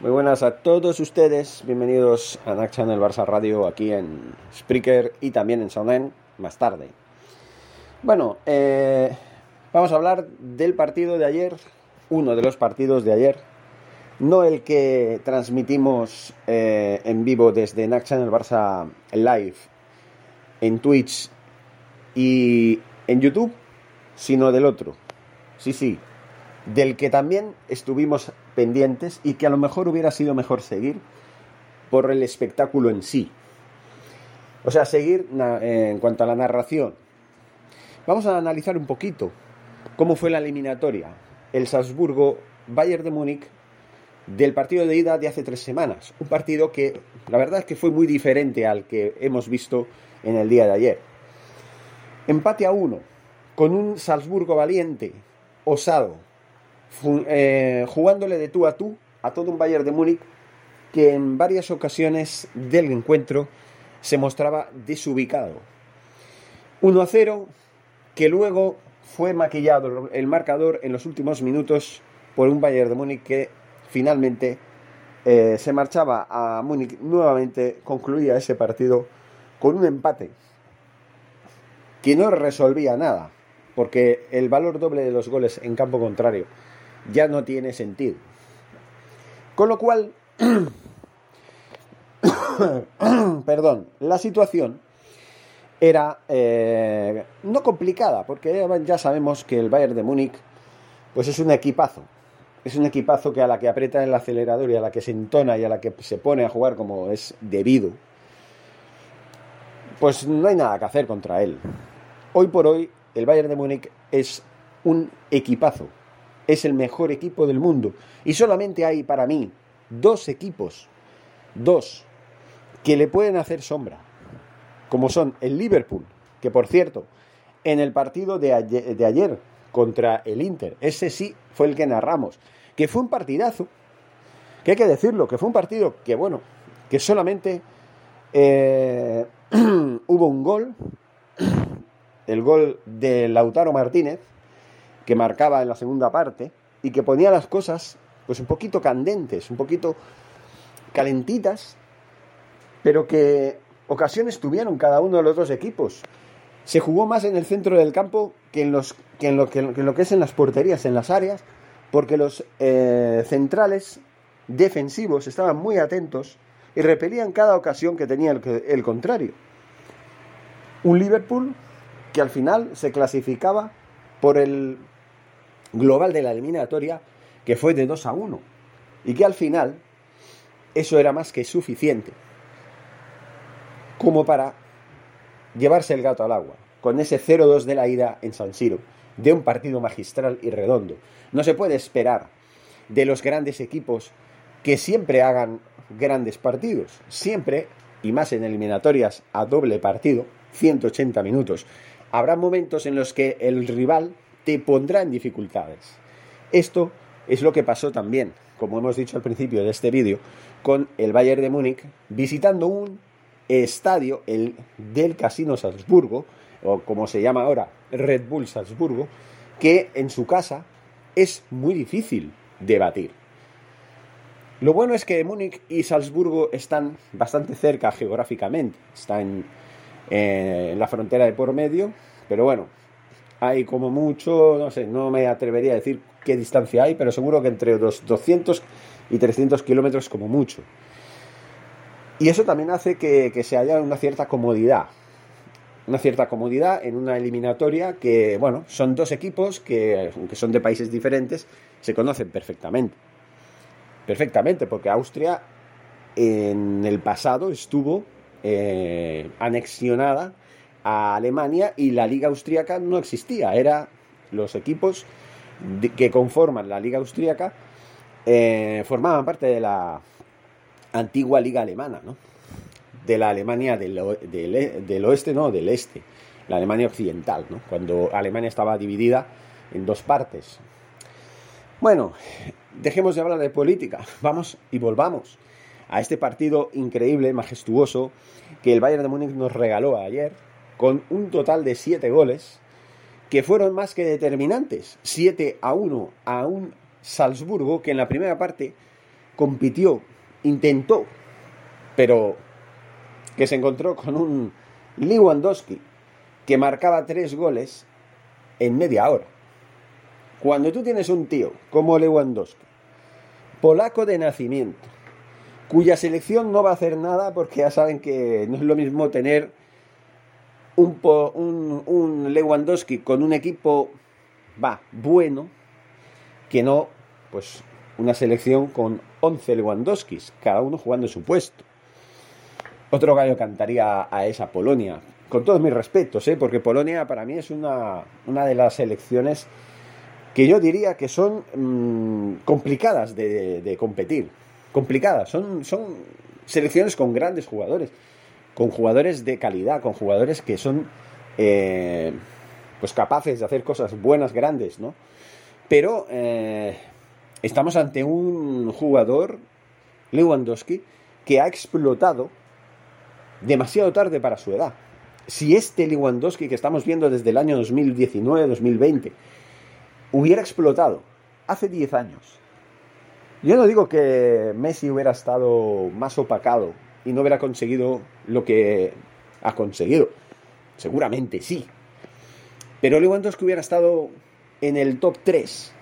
Muy buenas a todos ustedes, bienvenidos a NAC Channel Barça Radio aquí en Spreaker y también en Soundend más tarde. Bueno, eh, vamos a hablar del partido de ayer, uno de los partidos de ayer, no el que transmitimos eh, en vivo desde NAC Channel Barça Live en Twitch y en YouTube, sino del otro. Sí, sí, del que también estuvimos pendientes y que a lo mejor hubiera sido mejor seguir por el espectáculo en sí. O sea, seguir en cuanto a la narración. Vamos a analizar un poquito cómo fue la eliminatoria. El Salzburgo Bayern de Múnich del partido de ida de hace tres semanas. Un partido que la verdad es que fue muy diferente al que hemos visto en el día de ayer. Empate a uno, con un Salzburgo valiente, osado, eh, jugándole de tú a tú a todo un Bayern de Múnich que en varias ocasiones del encuentro se mostraba desubicado. 1 a 0, que luego fue maquillado el marcador en los últimos minutos por un Bayern de Múnich que finalmente eh, se marchaba a Múnich nuevamente, concluía ese partido con un empate que no resolvía nada, porque el valor doble de los goles en campo contrario ya no tiene sentido. Con lo cual, perdón, la situación era eh, no complicada, porque ya sabemos que el Bayern de Múnich pues es un equipazo. Es un equipazo que a la que aprieta el acelerador y a la que se entona y a la que se pone a jugar como es debido, pues no hay nada que hacer contra él. Hoy por hoy, el Bayern de Múnich es un equipazo es el mejor equipo del mundo. Y solamente hay para mí dos equipos, dos, que le pueden hacer sombra, como son el Liverpool, que por cierto, en el partido de ayer, contra el Inter, ese sí fue el que narramos, que fue un partidazo, que hay que decirlo, que fue un partido que, bueno, que solamente eh, hubo un gol, el gol de Lautaro Martínez, que marcaba en la segunda parte y que ponía las cosas pues un poquito candentes, un poquito calentitas, pero que ocasiones tuvieron cada uno de los dos equipos. Se jugó más en el centro del campo que en, los, que en, lo, que, es en las porterías, en las áreas, porque los eh, centrales defensivos estaban muy atentos y repelían cada ocasión que tenía el, el contrario. Un Liverpool que al final se clasificaba por el global de la eliminatoria que fue de 2 a 1 y que al final eso era más que suficiente como para llevarse el gato al agua con ese 0-2 de la ida en San Siro de un partido magistral y redondo. No se puede esperar de los grandes equipos que siempre hagan grandes partidos, siempre y más en eliminatorias a doble partido, 180 minutos. Habrá momentos en los que el rival te pondrá en dificultades. Esto es lo que pasó también, como hemos dicho al principio de este vídeo, con el Bayern de Múnich visitando un estadio, el del Casino Salzburgo, o como se llama ahora, Red Bull Salzburgo, que en su casa es muy difícil de batir. Lo bueno es que Múnich y Salzburgo están bastante cerca geográficamente, están en, la frontera de por medio, pero bueno, hay como mucho, no sé, no me atrevería a decir qué distancia hay, pero seguro que entre los 200 y 300 kilómetros como mucho. Y eso también hace que, que se haya una cierta comodidad. Una cierta comodidad en una eliminatoria que, bueno, son dos equipos que, aunque son de países diferentes, se conocen perfectamente. Perfectamente, porque Austria en el pasado estuvo eh, anexionada a Alemania y la Liga Austríaca no existía. Era los equipos que conforman la Liga Austríaca eh, formaban parte de la antigua Liga Alemana, ¿no? De la Alemania del, del, oeste, no, del este, la Alemania occidental, ¿no? Cuando Alemania estaba dividida en dos partes. Bueno, dejemos de hablar de política, vamos y volvamos a este partido increíble, majestuoso, que el Bayern de Múnich nos regaló ayer, con un total de 7 goles, que fueron más que determinantes. 7 a 1 a un Salzburgo que en la primera parte compitió, intentó, pero que se encontró con un Lewandowski que marcaba 3 goles en media hora. Cuando tú tienes un tío como Lewandowski, polaco de nacimiento, cuya selección no va a hacer nada porque ya saben que no es lo mismo tener un, un, Lewandowski con un equipo va bueno que no pues una selección con 11 Lewandowskis, cada uno jugando su puesto. Otro gallo cantaría a esa Polonia, con todos mis respetos, ¿eh? porque Polonia para mí es una, una de las selecciones que yo diría que son mm, complicadas de, competir. Complicadas. Son, son selecciones con grandes jugadores. Con jugadores de calidad, con jugadores que son eh, pues capaces de hacer cosas buenas, grandes, ¿no? Pero eh, estamos ante un jugador, Lewandowski, que ha explotado demasiado tarde para su edad. Si este Lewandowski que estamos viendo desde el año 2019-2020 hubiera explotado hace 10 años. Yo no digo que Messi hubiera estado más opacado y no hubiera conseguido lo que ha conseguido. Seguramente sí. Pero Lewandowski hubiera estado en el top 3.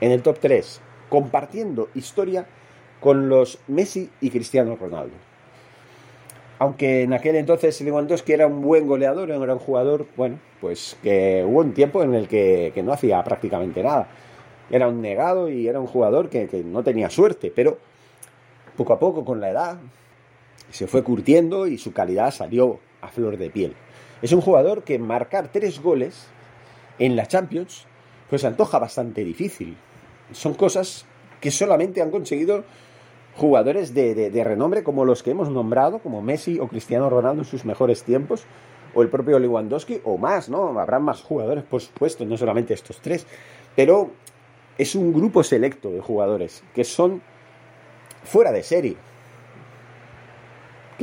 En el top 3. Compartiendo historia con los Messi y Cristiano Ronaldo aunque en aquel entonces Lewandowski era un buen goleador, era un jugador, bueno, pues que hubo un tiempo en el que, no hacía prácticamente nada. Era un negado y era un jugador que, que, no tenía suerte, pero poco a poco con la edad se fue curtiendo y su calidad salió a flor de piel. Es un jugador que marcar tres goles en la Champions pues antoja bastante difícil. Son cosas que solamente han conseguido jugadores de, renombre como los que hemos nombrado, como Messi o Cristiano Ronaldo en sus mejores tiempos, o el propio Lewandowski, o más, ¿no? Habrán más jugadores, por supuesto, no solamente estos tres, pero es un grupo selecto de jugadores que son fuera de serie,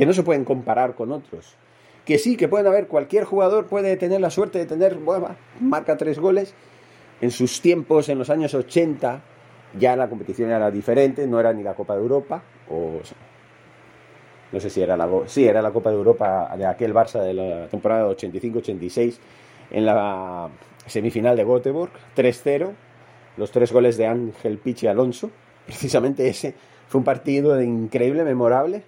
que no se pueden comparar con otros. Que sí, que pueden haber, cualquier jugador puede tener la suerte de tener, bueno, marca tres goles. En sus tiempos, en los años 80, ya la competición era diferente, no era ni la Copa de Europa, o no sé si era la, era la Copa de Europa de aquel Barça de la temporada 85-86 en la semifinal de Göteborg, 3-0, los tres goles de Ángel Pichi Alonso, precisamente ese fue un partido increíble, memorable,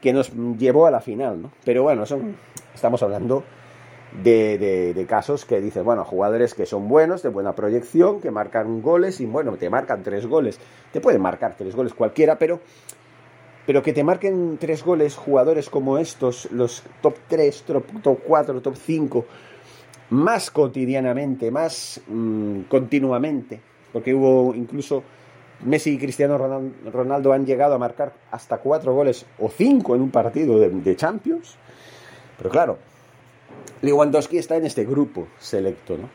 que nos llevó a la final, ¿no? Pero bueno, son, estamos hablando de, casos que dices, bueno, jugadores que son buenos, de buena proyección, que marcan goles y bueno, te marcan tres goles. Te pueden marcar tres goles cualquiera, pero, pero que te marquen tres goles jugadores como estos, los top 3, top, 4, top 5, más cotidianamente, más mm, continuamente, porque hubo incluso Messi y Cristiano Ronaldo han llegado a marcar hasta cuatro goles o cinco en un partido de Champions. Pero claro, Lewandowski está en este grupo selecto, ¿no?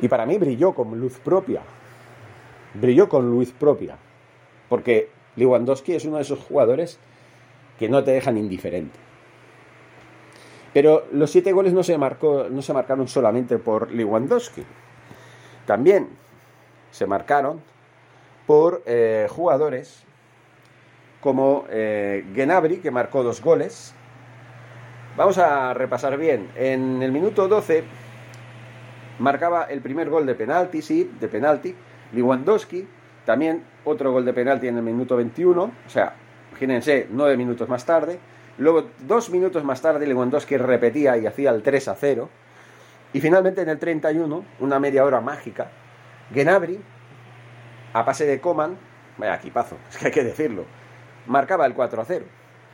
Y para mí brilló con luz propia. Brilló con luz propia. Porque Lewandowski es uno de esos jugadores que no te dejan indiferente. Pero los siete goles no se, marcó, no se marcaron solamente por Lewandowski. También se marcaron por eh, jugadores como eh, Genabri, que marcó dos goles, Vamos a repasar bien. En el minuto 12, marcaba el primer gol de penalti, sí, de penalti. Lewandowski, también otro gol de penalti en el minuto 21, o sea, imagínense, nueve minutos más tarde. Luego, dos minutos más tarde, Lewandowski repetía y hacía el 3 a 0. Y finalmente en el 31, una media hora mágica, Genabri, a pase de Coman, vaya equipazo, es que hay que decirlo, marcaba el 4 a 0.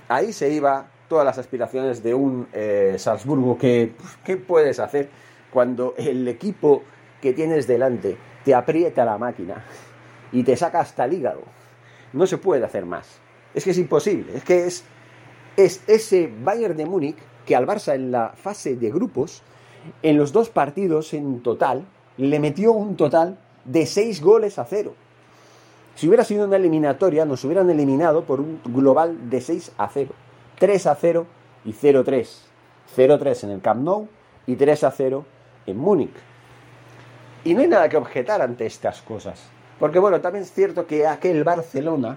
Ahí se iba todas las aspiraciones de un eh, Salzburgo que, pues, ¿qué puedes hacer cuando el equipo que tienes delante te aprieta la máquina y te saca hasta el hígado? No se puede hacer más. Es que es imposible. Es que es, es ese Bayern de Múnich que al Barça en la fase de grupos, en los dos partidos en total, le metió un total de seis goles a cero. Si hubiera sido una eliminatoria, nos hubieran eliminado por un global de 6 a 0. 3 a 0 y 0-3. 0-3 en el Camp Nou y 3 a 0 en Múnich. Y no hay nada que objetar ante estas cosas. Porque bueno, también es cierto que aquel Barcelona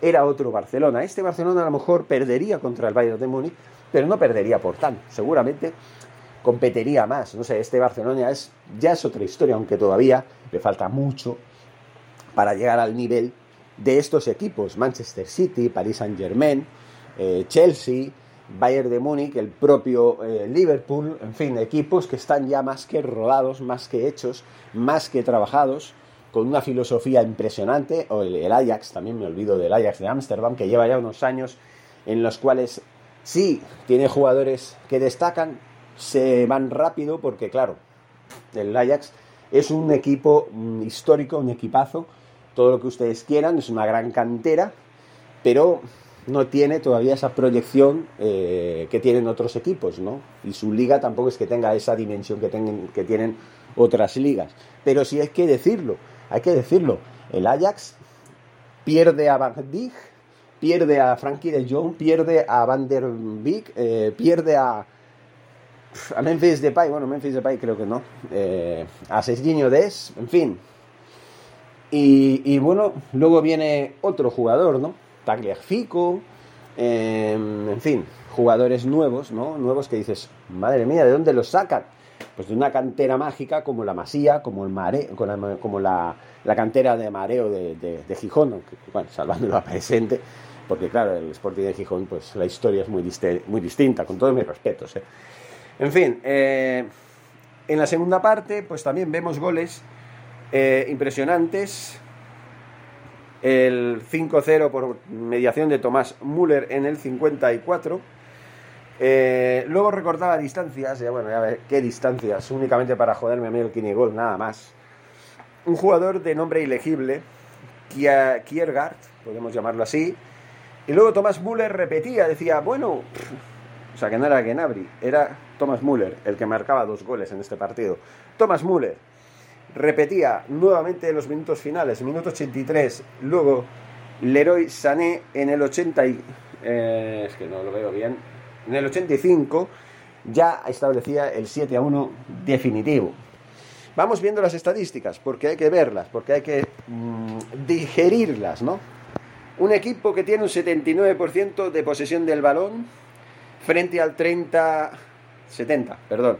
era otro Barcelona. Este Barcelona a lo mejor perdería contra el Bayern de Múnich, pero no perdería por tanto. Seguramente competiría más. No sé, este Barcelona es, ya es otra historia, aunque todavía le falta mucho para llegar al nivel de estos equipos, Manchester City, Paris Saint Germain, eh, Chelsea, Bayern de Múnich, el propio eh, Liverpool, en fin, equipos que están ya más que rodados, más que hechos, más que trabajados, con una filosofía impresionante, o el, Ajax, también me olvido del Ajax de Ámsterdam, que lleva ya unos años en los cuales sí tiene jugadores que destacan, se van rápido, porque claro, el Ajax es un equipo mm, histórico, un equipazo, todo lo que ustedes quieran, es una gran cantera, pero no tiene todavía esa proyección eh, que tienen otros equipos, ¿no? Y su liga tampoco es que tenga esa dimensión que, que tienen otras ligas. Pero sí hay que decirlo, hay que decirlo. El Ajax pierde a Van Dijk, pierde a Frankie de Jong, pierde a Van der Beek, eh, pierde a, a Memphis Depay, bueno, Memphis Depay creo que no, eh, a Serginho Des, en fin, y, bueno, luego viene otro jugador, ¿no? Tagliafico, em, en fin, jugadores nuevos, ¿no? Nuevos que dices, madre mía, ¿de dónde los sacan? Pues de una cantera mágica como la Masía, como el Mare, como la, cantera de Mareo de, de, Gijón, bueno, salvando la presente, porque claro, el Sporting de Gijón, pues la historia es muy, muy distinta, con todos mis respetos. ¿eh? En fin, eh, en la segunda parte, pues también vemos goles eh, impresionantes. El 5-0 por mediación de Tomás Müller en el 54. Eh, luego recortaba distancias, ya bueno, ya ver qué distancias, únicamente para joderme a mí el Kinigol, nada más. Un jugador de nombre ilegible, Kiergaard, podemos llamarlo así. Y luego Tomás Müller repetía, decía, bueno, o sea que no era Genabri, era Tomás Müller el que marcaba dos goles en este partido. Tomás Müller, repetía nuevamente en los minutos finales, minuto 83, luego Leroy Sané en el 80 y, eh, es que no lo veo bien, en el 85 ya establecía el 7 a 1 definitivo. Vamos viendo las estadísticas, porque hay que verlas, porque hay que mm, digerirlas, ¿no? Un equipo que tiene un 79% de posesión del balón frente al 30, 70, perdón,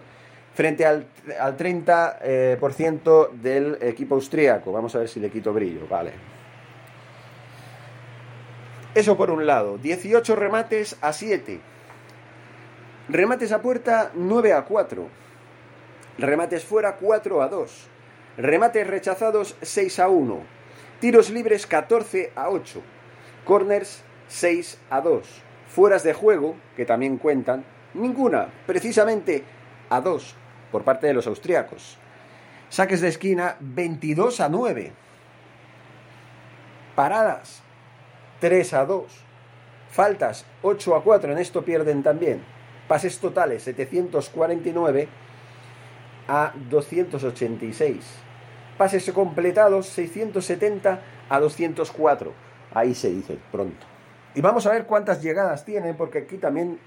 frente al, al 30% eh, del equipo austríaco. Vamos a ver si le quito brillo, vale. Eso por un lado, 18 remates a 7. Remates a puerta 9 a 4. Remates fuera 4 a 2. Remates rechazados 6 a 1. Tiros libres 14 a 8. Corners 6 a 2. Fueras de juego, que también cuentan, ninguna, precisamente a 2 por parte de los austríacos. Saques de esquina 22 a 9. Paradas 3 a 2. Faltas 8 a 4, en esto pierden también. Pases totales 749 a 286. Pases completados 670 a 204. Ahí se dice pronto. Y vamos a ver cuántas llegadas tiene, porque aquí también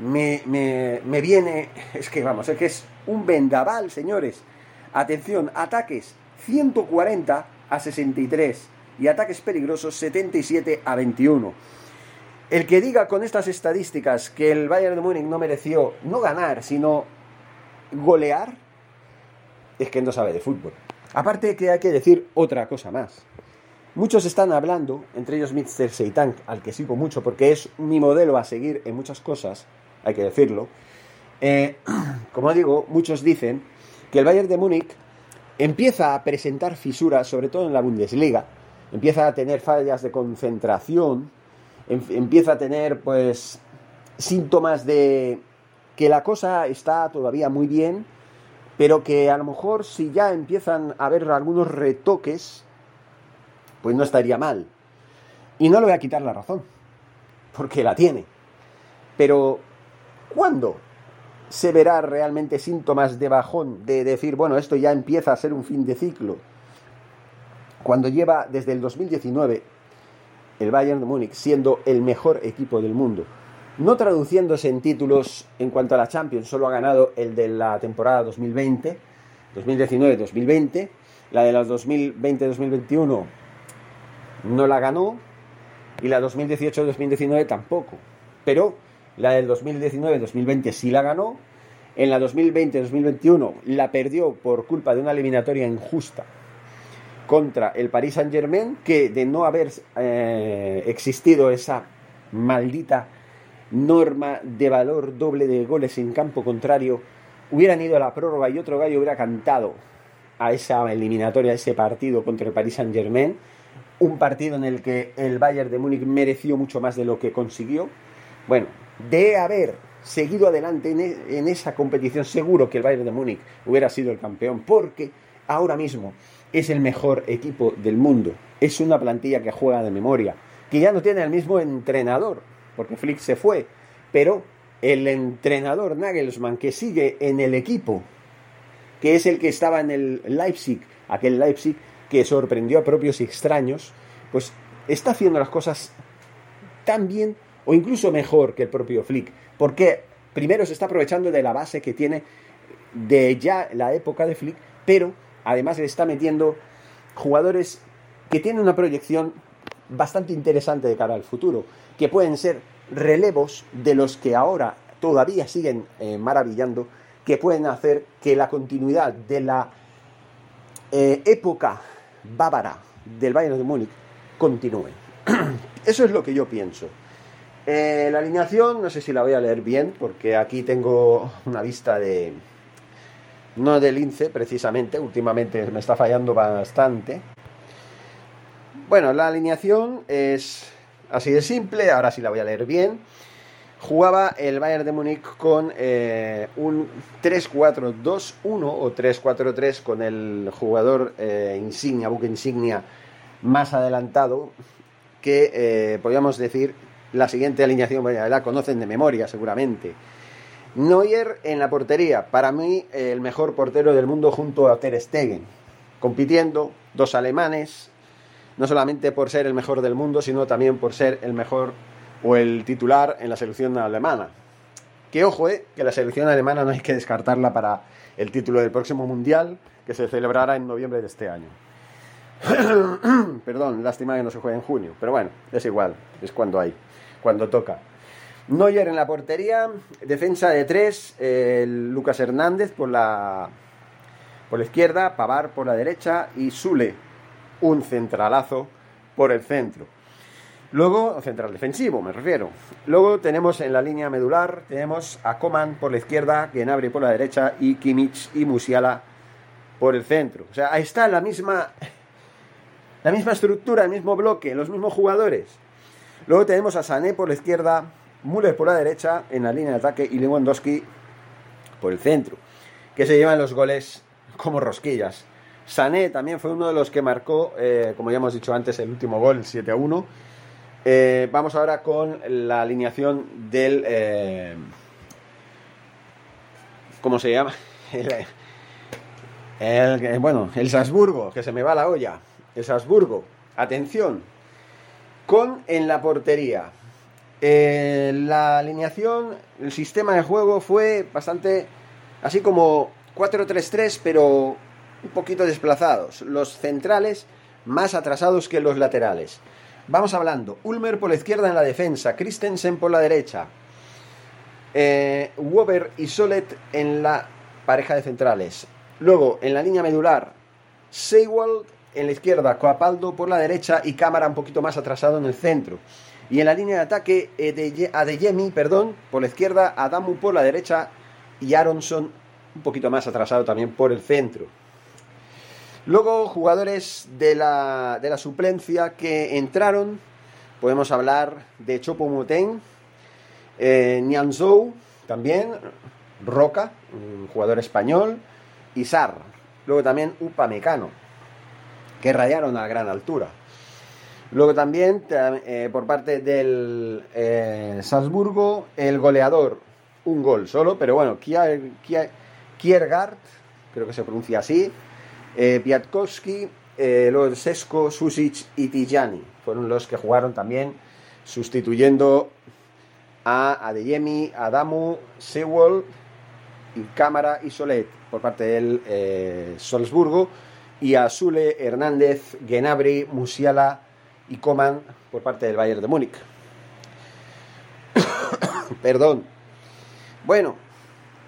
me, me, viene, es que vamos, es que es un vendaval, señores. Atención, ataques 140 a 63 y ataques peligrosos 77 a 21. El que diga con estas estadísticas que el Bayern de Múnich no mereció no ganar, sino golear, es que no sabe de fútbol. Aparte que hay que decir otra cosa más. Muchos están hablando, entre ellos Mr. Seitan, al que sigo mucho porque es mi modelo a seguir en muchas cosas, hay que decirlo. Eh, como digo, muchos dicen que el Bayern de Múnich empieza a presentar fisuras, sobre todo en la Bundesliga, empieza a tener fallas de concentración, em, empieza a tener pues síntomas de que la cosa está todavía muy bien, pero que a lo mejor si ya empiezan a haber algunos retoques, pues no estaría mal. Y no le voy a quitar la razón, porque la tiene. Pero, ¿cuándo se verá realmente síntomas de bajón, de decir, bueno, esto ya empieza a ser un fin de ciclo? Cuando lleva desde el 2019 el Bayern de Múnich siendo el mejor equipo del mundo. No traduciéndose en títulos en cuanto a la Champions, solo ha ganado el de la temporada 2020, 2019-2020, la de las 2020-2021 no la ganó y la 2018-2019 tampoco. Pero la del 2019-2020 sí la ganó. En la 2020-2021 la perdió por culpa de una eliminatoria injusta contra el Paris Saint Germain, que de no haber eh, existido esa maldita norma de valor doble de goles en campo contrario, hubieran ido a la prórroga y otro gallo hubiera cantado a esa eliminatoria, a ese partido contra el Paris Saint Germain un partido en el que el Bayern de Múnich mereció mucho más de lo que consiguió. Bueno, de haber seguido adelante e, en, esa competición, seguro que el Bayern de Múnich hubiera sido el campeón, porque ahora mismo es el mejor equipo del mundo. Es una plantilla que juega de memoria, que ya no tiene el mismo entrenador, porque Flick se fue, pero el entrenador Nagelsmann que sigue en el equipo, que es el que estaba en el Leipzig, aquel Leipzig que sorprendió a propios y extraños, pues está haciendo las cosas tan bien o incluso mejor que el propio Flick, porque primero se está aprovechando de la base que tiene de ya la época de Flick, pero además le está metiendo jugadores que tienen una proyección bastante interesante de cara al futuro, que pueden ser relevos de los que ahora todavía siguen eh, maravillando, que pueden hacer que la continuidad de la eh, época bávara del Bayern de Múnich continúe. Eso es lo que yo pienso. Eh, la alineación, no sé si la voy a leer bien, porque aquí tengo una vista de. No del lince, precisamente, últimamente me está fallando bastante. Bueno, la alineación es así de simple, ahora sí la voy a leer bien. Jugaba el Bayern de Múnich con eh, un 3-4-2-1 o 3-4-3 con el jugador eh, insignia, buque insignia más adelantado, que eh, podríamos decir la siguiente alineación, la conocen de memoria seguramente. Neuer en la portería, para mí el mejor portero del mundo junto a Ter Stegen, compitiendo dos alemanes, no solamente por ser el mejor del mundo, sino también por ser el mejor o el titular en la selección alemana. Que ojo, eh, que la selección alemana no hay que descartarla para el título del próximo Mundial, que se celebrará en noviembre de este año. Perdón, lástima que no se juegue en junio, pero bueno, es igual, es cuando hay, cuando toca. Neuer en la portería, defensa de tres, Lucas Hernández por la, por la izquierda, Pavar por la derecha y Sule, un centralazo por el centro. Luego, central defensivo, me refiero. Luego tenemos en la línea medular, tenemos a Coman por la izquierda, Genabri por la derecha y Kimmich y Musiala por el centro. O sea, ahí está la misma, la misma estructura, el mismo bloque, los mismos jugadores. Luego tenemos a Sané por la izquierda, Müller por la derecha en la línea de ataque y Lewandowski por el centro, que se llevan los goles como rosquillas. Sané también fue uno de los que marcó, eh, como ya hemos dicho antes, el último gol, 7 a 1 eh, vamos ahora con la alineación del... Eh, ¿Cómo se llama? El, bueno, el Salzburgo, que se me va la olla. El Salzburgo. Atención. Con en la portería. Eh, la alineación, el sistema de juego fue bastante así como 4-3-3, pero un poquito desplazados. Los centrales más atrasados que los laterales. Vamos hablando. Ulmer por la izquierda en la defensa, Christensen por la derecha. Eh, y Solet en la pareja de centrales. Luego, en la línea medular, Seiwald en la izquierda, Coapaldo por la derecha y Cámara un poquito más atrasado en el centro. Y en la línea de ataque, Adeyemi, perdón, por la izquierda, Adamu por la derecha y Aronson un poquito más atrasado también por el centro. Luego, jugadores de la, de la suplencia que entraron, podemos hablar de Chopo Moteng, eh, Nianzou también, Roca, un jugador español, y Sar. Luego también Upamecano, que radiaron a gran altura. Luego también, eh, por parte del eh, Salzburgo, el goleador, un gol solo, pero bueno, Kiergaard, creo que se pronuncia así, eh, Piatkowski, eh, luego Sesko, Susic y Tijani fueron los que jugaron también, sustituyendo a Adeyemi, Adamu, Sewell, y Cámara y Solet por parte del Salzburgo y a Sule, Hernández, Genabri, Musiala y Coman por parte del Bayern de Múnich. Perdón. Bueno,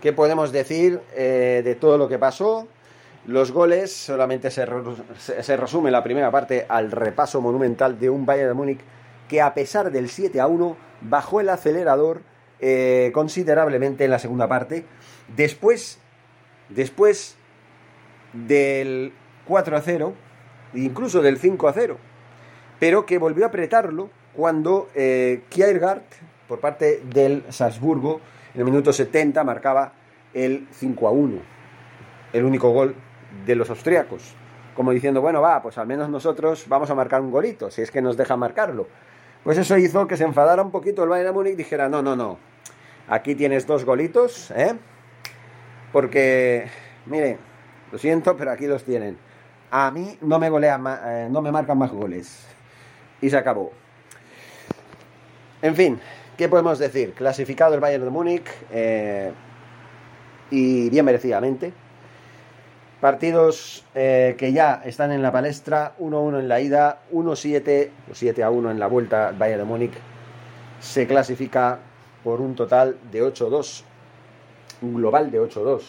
¿qué podemos decir eh, de todo lo que pasó? Los goles solamente se, se, resume la primera parte al repaso monumental de un Bayern de Múnich que a pesar del 7 a 1 bajó el acelerador eh, considerablemente en la segunda parte. Después, después del 4 a 0, incluso del 5 a 0, pero que volvió a apretarlo cuando eh, Kiergaard, por parte del Salzburgo, en el minuto 70 marcaba el 5 a 1, el único gol de los austriacos. Como diciendo, bueno, va, pues al menos nosotros vamos a marcar un golito, si es que nos deja marcarlo. Pues eso hizo que se enfadara un poquito el Bayern Múnich y dijera, no, no, no, aquí tienes dos golitos, ¿eh? Porque, mire, lo siento, pero aquí los tienen. A mí no me golea, eh, no me marcan más goles. Y se acabó. En fin, ¿qué podemos decir? Clasificado el Bayern de Múnich eh, y bien merecidamente. Partidos eh, que ya están en la palestra, 1-1 en la ida, 1-7 o 7-1 en la vuelta Bayern de Múnich. Se clasifica por un total de 8-2. Un global de 8-2.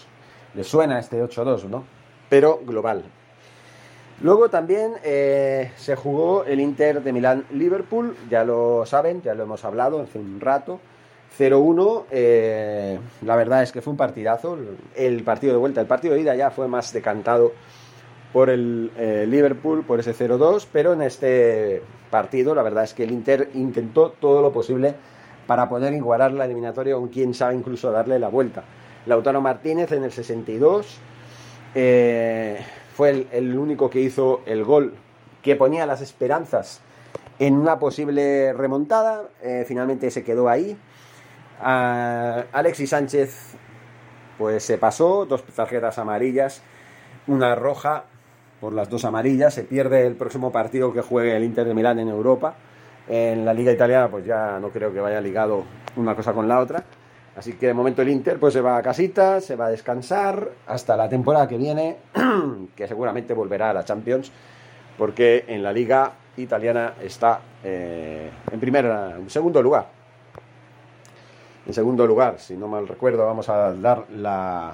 Le suena este 8-2, ¿no? Pero global. Luego también eh, se jugó el Inter de Milán-Liverpool, ya lo saben, ya lo hemos hablado hace un rato. 0-1, eh, la verdad es que fue un partidazo. El partido de vuelta, el partido de ida ya fue más decantado por el eh, Liverpool, por ese 0-2, pero en este partido la verdad es que el Inter intentó todo lo posible para poder igualar la eliminatoria o quién sabe incluso darle la vuelta. Lautaro Martínez en el 62 eh, fue el, único que hizo el gol que ponía las esperanzas en una posible remontada. finalmente se quedó ahí. Alexis Sánchez pues se pasó, dos tarjetas amarillas, una roja por las dos amarillas, se pierde el próximo partido que juegue el Inter de Milán en Europa. En la liga italiana pues ya no creo que vaya ligado una cosa con la otra. Así que de momento el Inter pues se va a casita, se va a descansar hasta la temporada que viene, que seguramente volverá a la Champions, porque en la liga italiana está eh, en primer, en segundo lugar. En segundo lugar, si no mal recuerdo, vamos a dar la,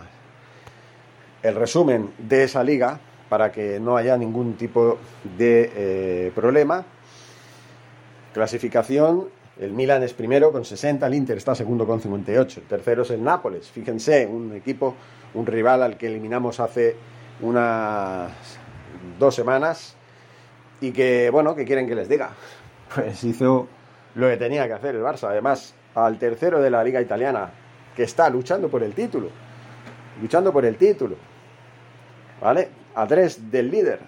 el resumen de esa liga para que no haya ningún tipo de eh, problema. Clasificación, el Milan es primero con 60, el Inter está segundo con 58, el tercero es el Nápoles, fíjense, un equipo, un rival al que eliminamos hace unas dos semanas y que, bueno, que quieren que les diga. Pues hizo lo que tenía que hacer el Barça, además al tercero de la liga italiana, que está luchando por el título. Luchando por el título. ¿Vale? A tres del líder.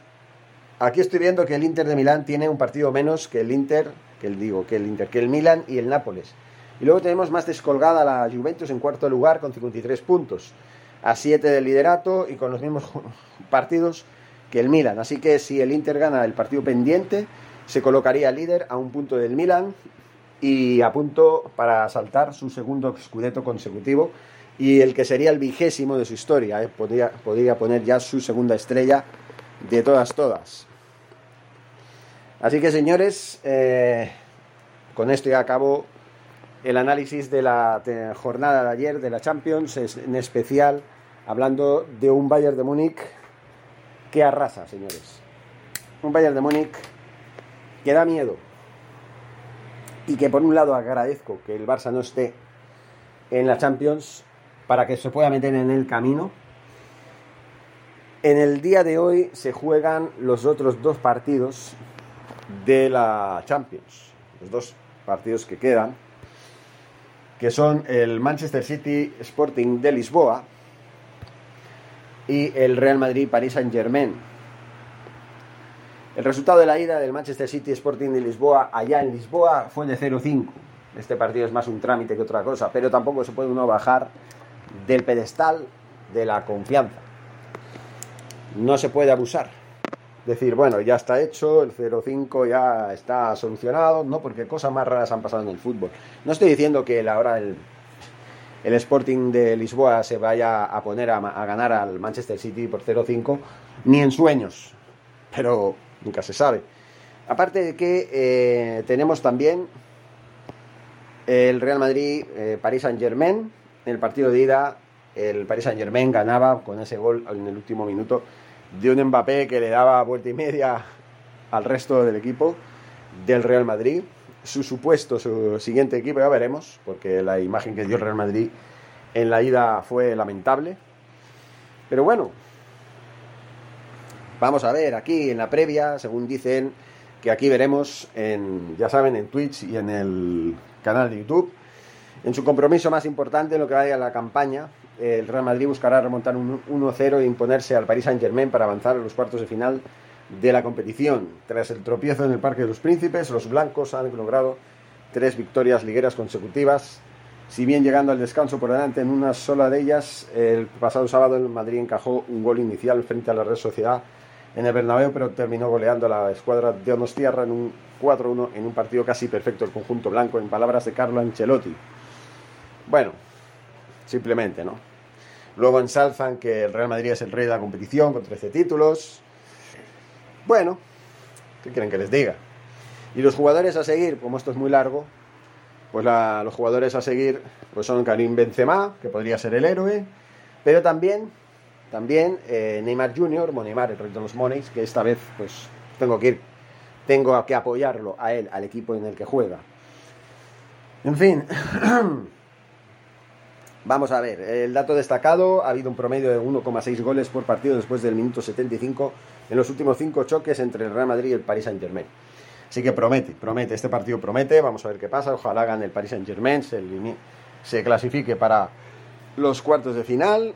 Aquí estoy viendo que el Inter de Milán tiene un partido menos que el Inter, que el digo, que el Inter, que el Milan y el Nápoles. Y luego tenemos más descolgada la Juventus en cuarto lugar con 53 puntos. A 7 del liderato y con los mismos partidos que el Milan. Así que si el Inter gana el partido pendiente, se colocaría líder a un punto del Milan y a punto para saltar su segundo scudetto consecutivo y el que sería el vigésimo de su historia. ¿eh? Podría, podría, poner ya su segunda estrella de todas, todas. Así que señores, eh, con esto ya acabo el análisis de la jornada de ayer de la Champions, en especial hablando de un Bayern de Múnich que arrasa, señores. Un Bayern de Múnich que da miedo. Y que por un lado agradezco que el Barça no esté en la Champions para que se pueda meter en el camino. En el día de hoy se juegan los otros dos partidos de la Champions. Los dos partidos que quedan. Que son el Manchester City Sporting de Lisboa y el Real Madrid Paris Saint Germain. El resultado de la ida del Manchester City Sporting de Lisboa allá en Lisboa fue de 0-5. Este partido es más un trámite que otra cosa, pero tampoco se puede uno bajar del pedestal de la confianza. No se puede abusar. Decir, bueno, ya está hecho, el 0-5 ya está solucionado, no, porque cosas más raras han pasado en el fútbol. No estoy diciendo que ahora el, el Sporting de Lisboa se vaya a poner a, ganar al Manchester City por 0-5, ni en sueños, pero nunca se sabe. Aparte de que eh, tenemos también el Real Madrid, eh, Paris Saint Germain, en el partido de ida, el Paris Saint Germain ganaba con ese gol en el último minuto de un Mbappé que le daba vuelta y media al resto del equipo del Real Madrid su supuesto, su siguiente equipo, ya veremos, porque la imagen que dio el Real Madrid en la ida fue lamentable. Pero bueno, vamos a ver aquí en la previa, según dicen, que aquí veremos, en, ya saben, en Twitch y en el canal de YouTube, en su compromiso más importante en lo que vaya a la campaña, el Real Madrid buscará remontar un 1-0 e imponerse al Paris Saint-Germain para avanzar a los cuartos de final de la competición. Tras el tropiezo en el Parque de los Príncipes, los blancos han logrado tres victorias ligueras consecutivas. Si bien llegando al descanso por delante en una sola de ellas, el pasado sábado el Madrid encajó un gol inicial frente a la Red Sociedad en el Bernabéu, pero terminó goleando a la escuadra de Onostierra en un 4-1 en un partido casi perfecto el conjunto blanco, en palabras de Carlo Ancelotti. Bueno, simplemente, ¿no? Luego ensalzan que el Real Madrid es el rey de la competición con 13 títulos, bueno, ¿qué quieren que les diga? Y los jugadores a seguir, como esto es muy largo, pues los jugadores a seguir pues son Karim Benzema, que podría ser el héroe, pero también, también eh, Neymar Jr., Neymar, el rey de los Moneys, que esta vez pues tengo que ir, tengo que apoyarlo a él, al equipo en el que juega. En fin, vamos a ver, el dato destacado, ha habido un promedio de 1,6 goles por partido después del minuto 75 en los últimos cinco choques entre el Real Madrid y el Paris Saint Germain. Así que promete, promete, este partido promete, vamos a ver qué pasa, ojalá gane el Paris Saint Germain, se, clasifique para los cuartos de final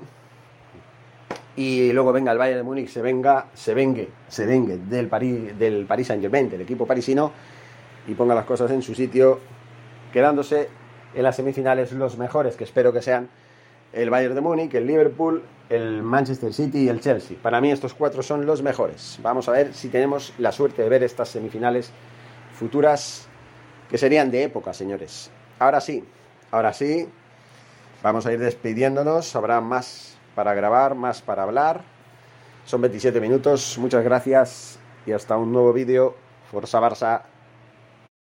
y luego venga el Bayern de Múnich, se venga, se vengue, se vengue del Paris, del Paris Saint Germain, del equipo parisino y ponga las cosas en su sitio, quedándose en las semifinales los mejores, que espero que sean el Bayern de Múnich, el Liverpool, el Manchester City y el Chelsea. Para mí estos cuatro son los mejores. Vamos a ver si tenemos la suerte de ver estas semifinales futuras que serían de época, señores. Ahora sí, ahora sí, vamos a ir despidiéndonos. Habrá más para grabar, más para hablar. Son 27 minutos. Muchas gracias y hasta un nuevo vídeo. Forza Barça.